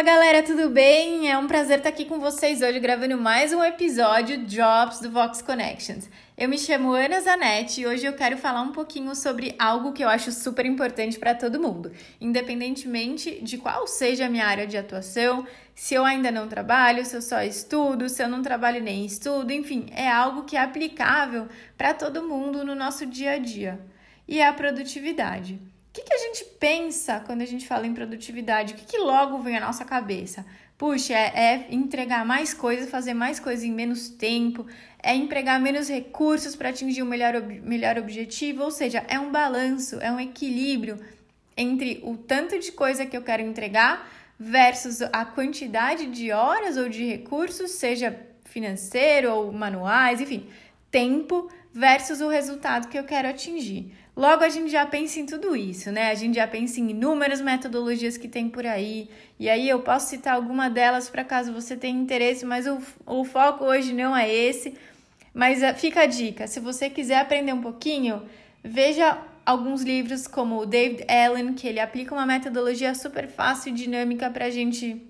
Fala galera, tudo bem? É um prazer estar aqui com vocês hoje gravando mais um episódio Drops do Vox Connections. Eu me chamo Ana Zanetti e hoje eu quero falar um pouquinho sobre algo que eu acho super importante para todo mundo, independentemente de qual seja a minha área de atuação, se eu ainda não trabalho, se eu só estudo, se eu não trabalho nem estudo, enfim, é algo que é aplicável para todo mundo no nosso dia a dia. E é a produtividade. O que, que, a gente pensa quando a gente fala em produtividade? O que, que logo vem à nossa cabeça? Puxa, é, é entregar mais coisas, fazer mais coisas em menos tempo, é empregar menos recursos para atingir o melhor, melhor objetivo, ou seja, é um balanço, é um equilíbrio entre o tanto de coisa que eu quero entregar versus a quantidade de horas ou de recursos, seja financeiro ou manuais, enfim, tempo versus o resultado que eu quero atingir. Logo, a gente já pensa em tudo isso, né? A gente já pensa em inúmeras metodologias que tem por aí. E aí eu posso citar alguma delas para caso você tenha interesse, mas o, o foco hoje não é esse. Mas uh, fica a dica: se você quiser aprender um pouquinho, veja alguns livros como o David Allen, que ele aplica uma metodologia super fácil e dinâmica para a gente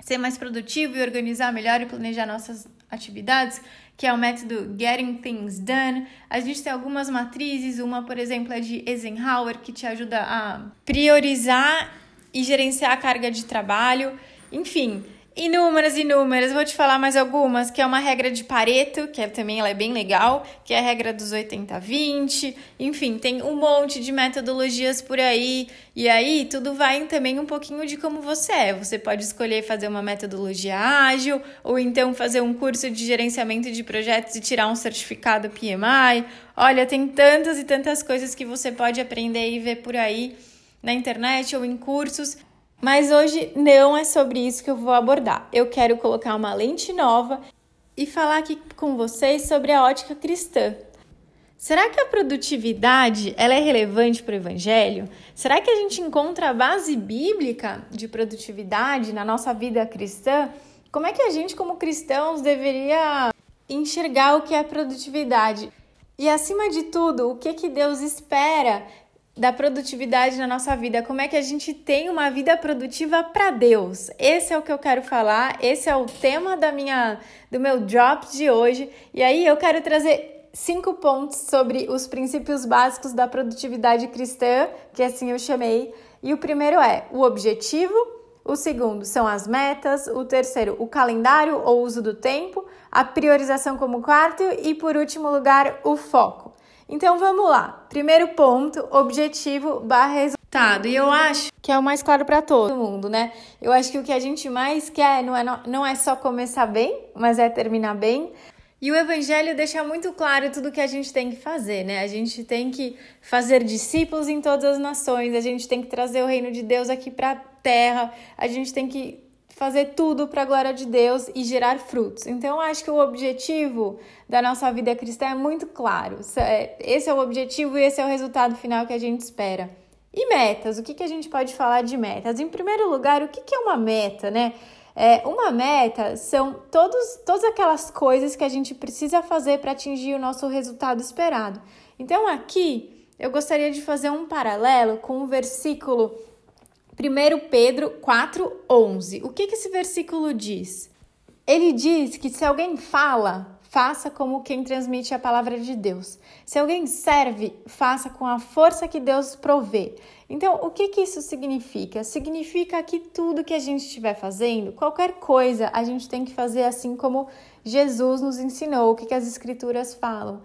ser mais produtivo e organizar melhor e planejar nossas atividades, que é o método Getting Things Done. A gente tem algumas matrizes, uma, por exemplo, é de Eisenhower, que te ajuda a priorizar e gerenciar a carga de trabalho. Enfim, Inúmeras, inúmeras. Vou te falar mais algumas, que é uma regra de Pareto, que é, também ela é bem legal, que é a regra dos 80-20. Enfim, tem um monte de metodologias por aí. E aí, tudo vai também um pouquinho de como você é. Você pode escolher fazer uma metodologia ágil, ou então fazer um curso de gerenciamento de projetos e tirar um certificado PMI. Olha, tem tantas e tantas coisas que você pode aprender e ver por aí na internet ou em cursos. Mas hoje não é sobre isso que eu vou abordar. Eu quero colocar uma lente nova e falar aqui com vocês sobre a ótica cristã. Será que a produtividade ela é relevante para o evangelho? Será que a gente encontra a base bíblica de produtividade na nossa vida cristã? Como é que a gente como cristãos deveria enxergar o que é produtividade? E acima de tudo, o que que Deus espera da produtividade na nossa vida, como é que a gente tem uma vida produtiva para Deus. Esse é o que eu quero falar, esse é o tema da minha do meu drop de hoje. E aí eu quero trazer cinco pontos sobre os princípios básicos da produtividade cristã, que assim eu chamei. E o primeiro é o objetivo, o segundo são as metas, o terceiro, o calendário ou uso do tempo, a priorização como quarto e por último lugar, o foco. Então vamos lá. Primeiro ponto, objetivo barra resultado. E eu acho que é o mais claro para todo mundo, né? Eu acho que o que a gente mais quer não é, não é só começar bem, mas é terminar bem. E o Evangelho deixa muito claro tudo que a gente tem que fazer, né? A gente tem que fazer discípulos em todas as nações, a gente tem que trazer o reino de Deus aqui para a terra, a gente tem que fazer tudo para a glória de Deus e gerar frutos. Então, eu acho que o objetivo da nossa vida cristã é muito claro. É, esse é o objetivo e esse é o resultado final que a gente espera. E metas? O que, que a gente pode falar de metas? Em primeiro lugar, o que, que é uma meta, né? É, uma meta são todos, todas aquelas coisas que a gente precisa fazer para atingir o nosso resultado esperado. Então, aqui eu gostaria de fazer um paralelo com o versículo 1 Pedro 4,11. O que, que esse versículo diz? Ele diz que se alguém fala, faça como quem transmite a palavra de Deus. Se alguém serve, faça com a força que Deus provê. Então, o que, que isso significa? Significa que tudo que a gente estiver fazendo, qualquer coisa, a gente tem que fazer assim como Jesus nos ensinou, o que, que as Escrituras falam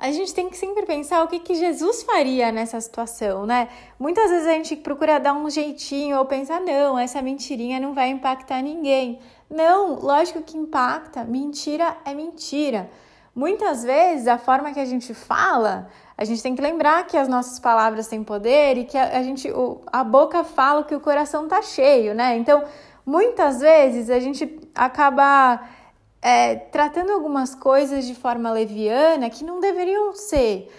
a gente tem que sempre pensar o que, que Jesus faria nessa situação, né? Muitas vezes a gente procura dar um jeitinho ou pensar, não, essa mentirinha não vai impactar ninguém. Não, lógico que impacta, mentira é mentira. Muitas vezes a forma que a gente fala, a gente tem que lembrar que as nossas palavras têm poder e que a, a gente, o, a boca fala que o coração tá cheio, né? Então, muitas vezes a gente acaba é, tratando algumas coisas de forma leviana que não deveriam ser.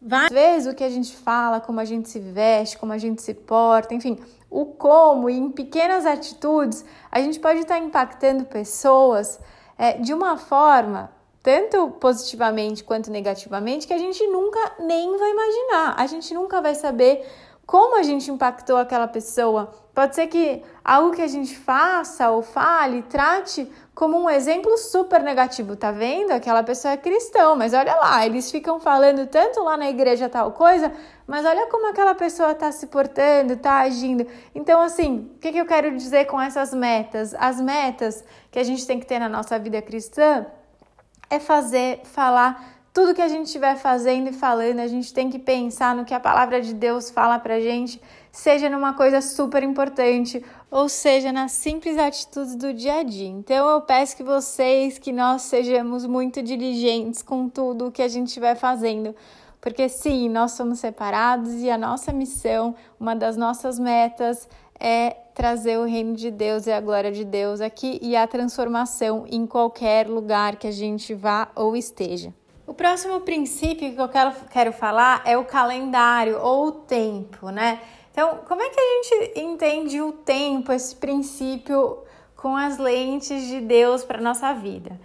Várias vezes o que a gente fala, como a gente se veste, como a gente se porta, enfim, o como e em pequenas atitudes, a gente pode estar impactando pessoas é, de uma forma, tanto positivamente quanto negativamente, que a gente nunca nem vai imaginar. A gente nunca vai saber como a gente impactou aquela pessoa. Pode ser que algo que a gente faça ou fale, trate como um exemplo super negativo. Tá vendo? Aquela pessoa é cristão, mas olha lá, eles ficam falando tanto lá na igreja tal coisa, mas olha como aquela pessoa está se portando, está agindo. Então, assim, o que, que eu quero dizer com essas metas? As metas que a gente tem que ter na nossa vida cristã é fazer, falar tudo que a gente estiver fazendo e falando, a gente tem que pensar no que a palavra de Deus fala pra gente, seja numa coisa super importante, ou seja, nas simples atitudes do dia a dia. Então eu peço que vocês, que nós sejamos muito diligentes com tudo o que a gente estiver fazendo. Porque sim, nós somos separados e a nossa missão, uma das nossas metas é trazer o reino de Deus e a glória de Deus aqui e a transformação em qualquer lugar que a gente vá ou esteja. O próximo princípio que eu quero, quero falar é o calendário ou o tempo, né? Então, como é que a gente entende o tempo, esse princípio com as lentes de Deus para nossa vida?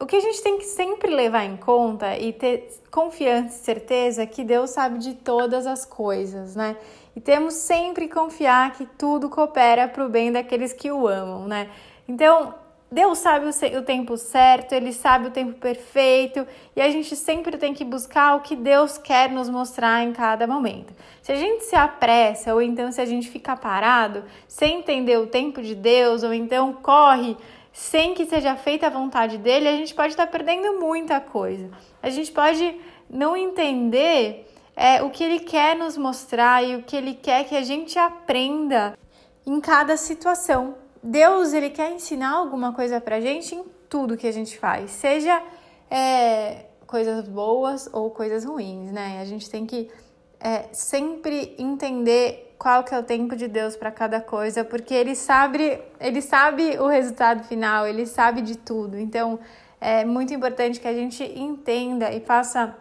O que a gente tem que sempre levar em conta e ter confiança e certeza que Deus sabe de todas as coisas, né? E temos sempre confiar que tudo coopera para o bem daqueles que o amam, né? Então, Deus sabe o tempo certo, Ele sabe o tempo perfeito e a gente sempre tem que buscar o que Deus quer nos mostrar em cada momento. Se a gente se apressa ou então se a gente fica parado sem entender o tempo de Deus ou então corre sem que seja feita a vontade dele, a gente pode estar perdendo muita coisa. A gente pode não entender é, o que ele quer nos mostrar e o que ele quer que a gente aprenda em cada situação. Deus ele quer ensinar alguma coisa pra gente em tudo que a gente faz, seja é, coisas boas ou coisas ruins, né? A gente tem que é, sempre entender qual que é o tempo de Deus para cada coisa, porque ele sabe, ele sabe o resultado final, ele sabe de tudo. Então é muito importante que a gente entenda e faça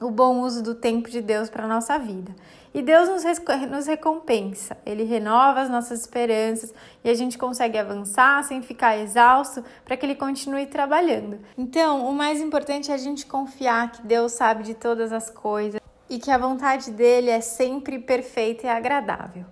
o bom uso do tempo de Deus para nossa vida. E Deus nos, nos recompensa, Ele renova as nossas esperanças e a gente consegue avançar sem ficar exausto para que Ele continue trabalhando. Então, o mais importante é a gente confiar que Deus sabe de todas as coisas e que a vontade dele é sempre perfeita e agradável.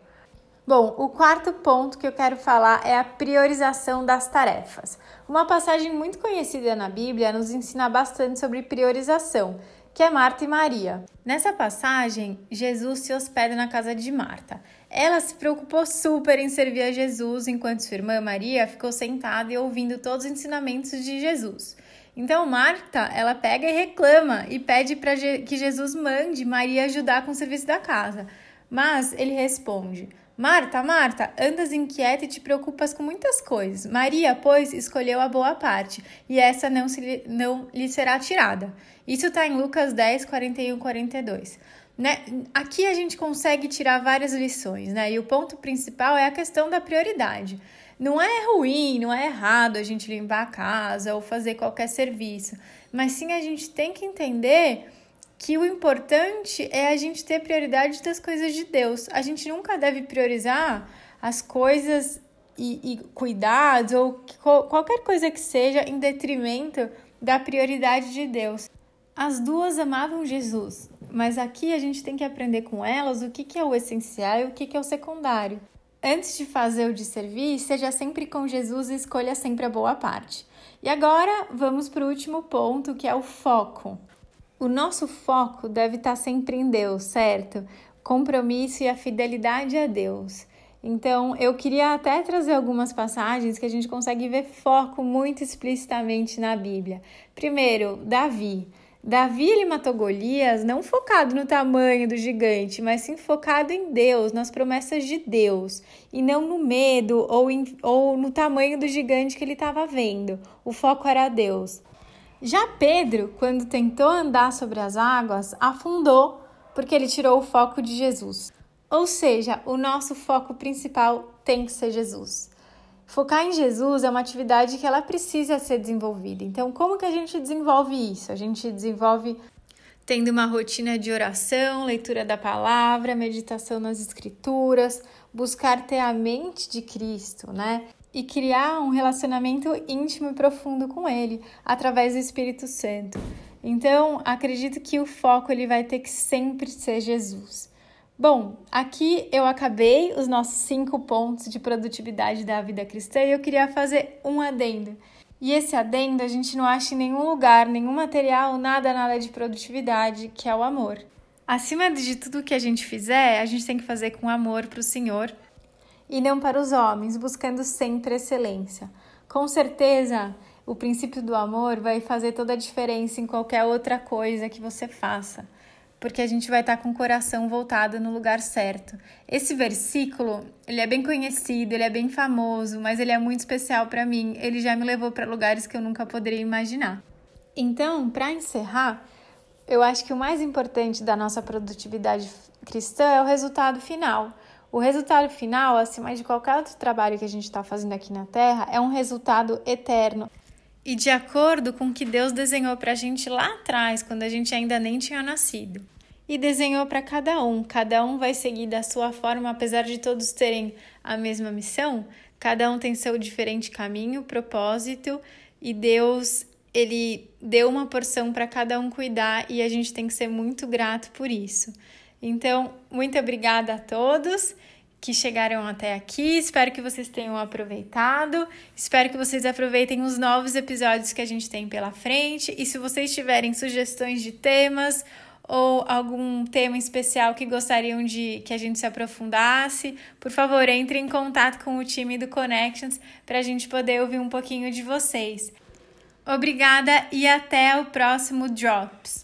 Bom, o quarto ponto que eu quero falar é a priorização das tarefas. Uma passagem muito conhecida na Bíblia nos ensina bastante sobre priorização que é Marta e Maria. Nessa passagem, Jesus se hospeda na casa de Marta. Ela se preocupou super em servir a Jesus, enquanto sua irmã Maria ficou sentada e ouvindo todos os ensinamentos de Jesus. Então Marta, ela pega e reclama e pede para que Jesus mande Maria ajudar com o serviço da casa. Mas ele responde: Marta, Marta, andas inquieta e te preocupas com muitas coisas. Maria, pois, escolheu a boa parte, e essa não, se, não lhe será tirada. Isso está em Lucas 10, 41 e 42. Né? Aqui a gente consegue tirar várias lições, né? E o ponto principal é a questão da prioridade. Não é ruim, não é errado a gente limpar a casa ou fazer qualquer serviço, mas sim a gente tem que entender que o importante é a gente ter prioridade das coisas de Deus. A gente nunca deve priorizar as coisas e, e cuidados ou qualquer coisa que seja em detrimento da prioridade de Deus. As duas amavam Jesus, mas aqui a gente tem que aprender com elas o que, que é o essencial e o que, que é o secundário. Antes de fazer o de servir, seja sempre com Jesus e escolha sempre a boa parte. E agora vamos para o último ponto, que é o foco. O nosso foco deve estar sempre em Deus, certo? Compromisso e a fidelidade a Deus. Então, eu queria até trazer algumas passagens que a gente consegue ver foco muito explicitamente na Bíblia. Primeiro, Davi. Davi ele matou Golias não focado no tamanho do gigante, mas sim focado em Deus, nas promessas de Deus, e não no medo ou, em, ou no tamanho do gigante que ele estava vendo. O foco era Deus. Já Pedro, quando tentou andar sobre as águas, afundou porque ele tirou o foco de Jesus. Ou seja, o nosso foco principal tem que ser Jesus. Focar em Jesus é uma atividade que ela precisa ser desenvolvida. Então, como que a gente desenvolve isso? A gente desenvolve tendo uma rotina de oração, leitura da palavra, meditação nas escrituras, buscar ter a mente de Cristo, né? E criar um relacionamento íntimo e profundo com ele através do Espírito Santo. Então, acredito que o foco ele vai ter que sempre ser Jesus. Bom, aqui eu acabei os nossos cinco pontos de produtividade da vida cristã e eu queria fazer um adendo. E esse adendo a gente não acha em nenhum lugar, nenhum material, nada, nada de produtividade, que é o amor. Acima de tudo que a gente fizer, a gente tem que fazer com amor para o Senhor e não para os homens, buscando sempre excelência. Com certeza, o princípio do amor vai fazer toda a diferença em qualquer outra coisa que você faça porque a gente vai estar com o coração voltado no lugar certo. Esse versículo, ele é bem conhecido, ele é bem famoso, mas ele é muito especial para mim. Ele já me levou para lugares que eu nunca poderia imaginar. Então, para encerrar, eu acho que o mais importante da nossa produtividade cristã é o resultado final. O resultado final, acima de qualquer outro trabalho que a gente está fazendo aqui na Terra, é um resultado eterno e de acordo com o que Deus desenhou para a gente lá atrás, quando a gente ainda nem tinha nascido e desenhou para cada um. Cada um vai seguir da sua forma, apesar de todos terem a mesma missão, cada um tem seu diferente caminho, propósito, e Deus, ele deu uma porção para cada um cuidar e a gente tem que ser muito grato por isso. Então, muito obrigada a todos que chegaram até aqui. Espero que vocês tenham aproveitado. Espero que vocês aproveitem os novos episódios que a gente tem pela frente. E se vocês tiverem sugestões de temas ou algum tema especial que gostariam de que a gente se aprofundasse, por favor, entre em contato com o time do Connections para a gente poder ouvir um pouquinho de vocês. Obrigada e até o próximo Drops!